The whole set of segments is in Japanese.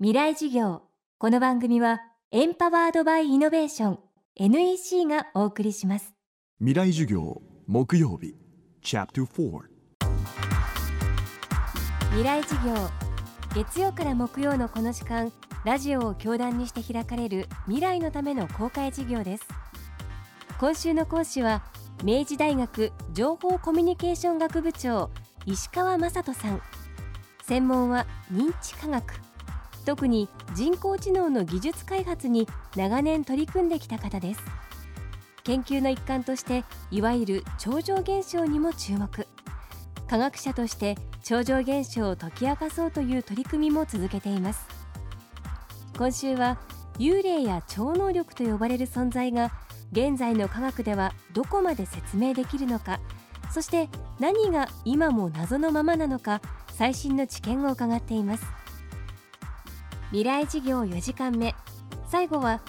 未来事業。この番組はエンパワードバイイノベーション NEC がお送りします。未来授業木曜日チャプター4未来事業。月曜から木曜のこの時間ラジオを教壇にして開かれる未来のための公開事業です。今週の講師は明治大学情報コミュニケーション学部長石川雅人さん。専門は認知科学特に人工知能の技術開発に長年取り組んできた方です。研究の一環としていわゆる超常現象にも注目。科学者として超常現象を解き明かそうという取り組みも続けています。今週は幽霊や超能力と呼ばれる存在が現在の科学ではどこまで説明できるのかそして何が今も謎のままなのか最新の知見を伺っています。未来事業4時間目。最後は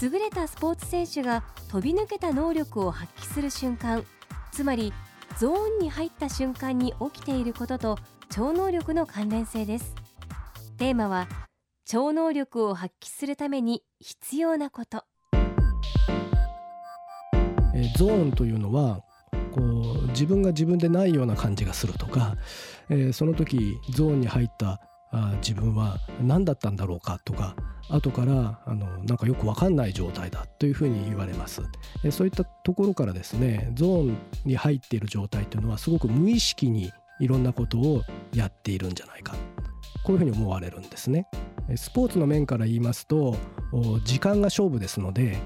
優れたスポーツ選手が飛び抜けた能力を発揮する瞬間。つまりゾーンに入った瞬間に起きていることと超能力の関連性です。テーマは超能力を発揮するために必要なこと。えゾーンというのはこう自分が自分でないような感じがするとか、えー、その時ゾーンに入ったあ自分は何だったんだろうかとか後からあのなんかよく分かんない状態だというふうに言われます。えそういったところからですねゾーンに入っている状態というのはすごく無意識にいろんなことをやっているんじゃないか。こういうふうに思われるんですね。スポーツの面から言いますと時間が勝負ですので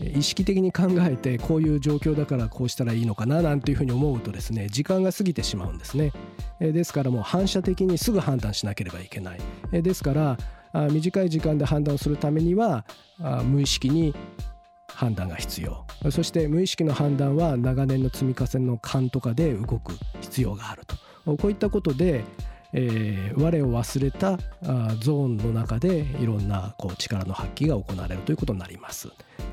意識的に考えてこういう状況だからこうしたらいいのかななんていうふうに思うとですね時間が過ぎてしまうんですね。ですからもう反射的にすぐ判断しなければいけない。ですから短い時間で判断するためには無意識に判断が必要。そして無意識の判断は長年の積み重ねの勘とかで動く必要があると。こういったことでえー、我を忘れたあゾーンの中でいろんなこう力の発揮が行われるということになります。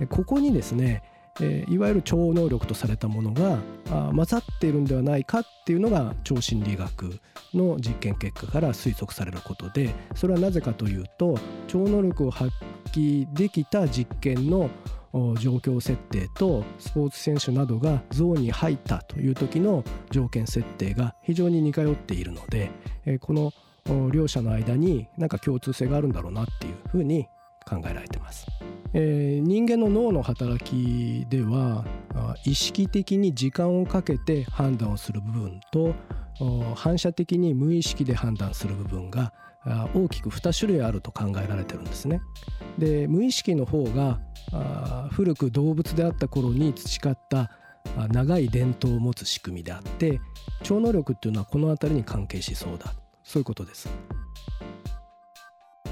ここにですね、えー、いわゆる超能力とされたものがあ混ざっているんではないかっていうのが超心理学の実験結果から推測されることでそれはなぜかというと超能力を発揮できた実験の状況設定とスポーツ選手などがゾーンに入ったという時の条件設定が非常に似通っているのでこの両者の間に何か共通性があるんだろうなっていうふうに考えられてます。えー、人間の脳の働きでは意識的に時間をかけて判断をする部分と反射的に無意識で判断する部分が大きく2種類あると考えられてるんですね。で無意識の方が古く動物であった頃に培った長い伝統を持つ仕組みであって超能力っていうのはこの辺りに関係しそうだそういうことです。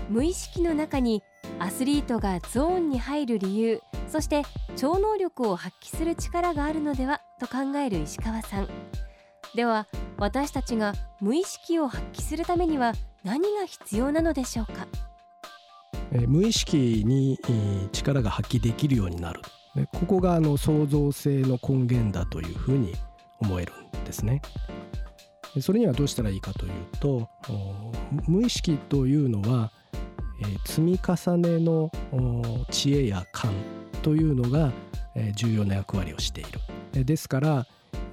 無意識の中にアスリートがゾーンに入る理由そして超能力を発揮する力があるのではと考える石川さん。では私たちが無意識を発揮するためには何が必要なのでしょうか？無意識に力が発揮できるようになる。ここがあの創造性の根源だというふうに思えるんですね。それにはどうしたらいいかというと無意識というのはえ積み重ねの知恵や感というのがえ重要な役割をしている。えですから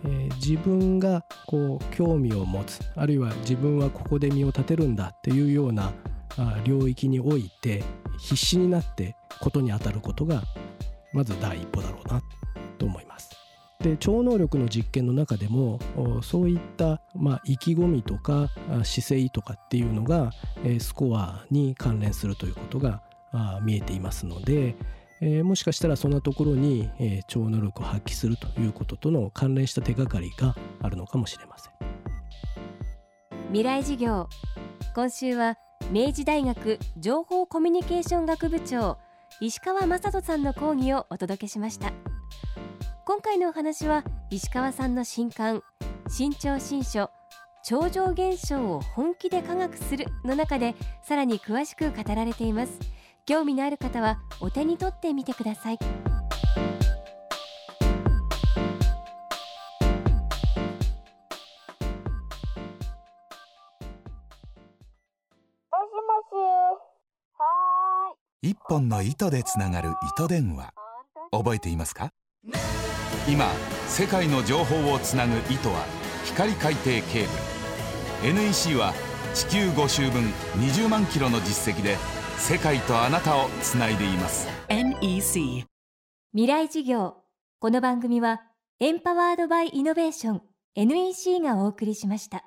え自分がこう興味を持つあるいは自分はここで身を立てるんだっていうようなあ領域において必死になってことに当たることがまず第一歩だろうなと思います。で超能力の実験の中でもそういった、まあ、意気込みとか姿勢とかっていうのがスコアに関連するということが見えていますので、えもしかしたらそんなところに、え超能力を発揮するということとの関連した手がかりがあるのかもしれません。未来事業。今週は明治大学情報コミュニケーション学部長石川雅人さんの講義をお届けしました。今回のお話は石川さんの新刊新潮新書超常現象を本気で科学するの中でさらに詳しく語られています。興味のある方はお手に取ってみてください。一本の糸でつながる糸電話。覚えていますか？今世界の情報をつなぐ糸は光海底ケーブル。NEC は地球5周分20万キロの実績で世界とあなたをつないでいます。NEC 未来事業。この番組はエンパワードバイイノベーション NEC がお送りしました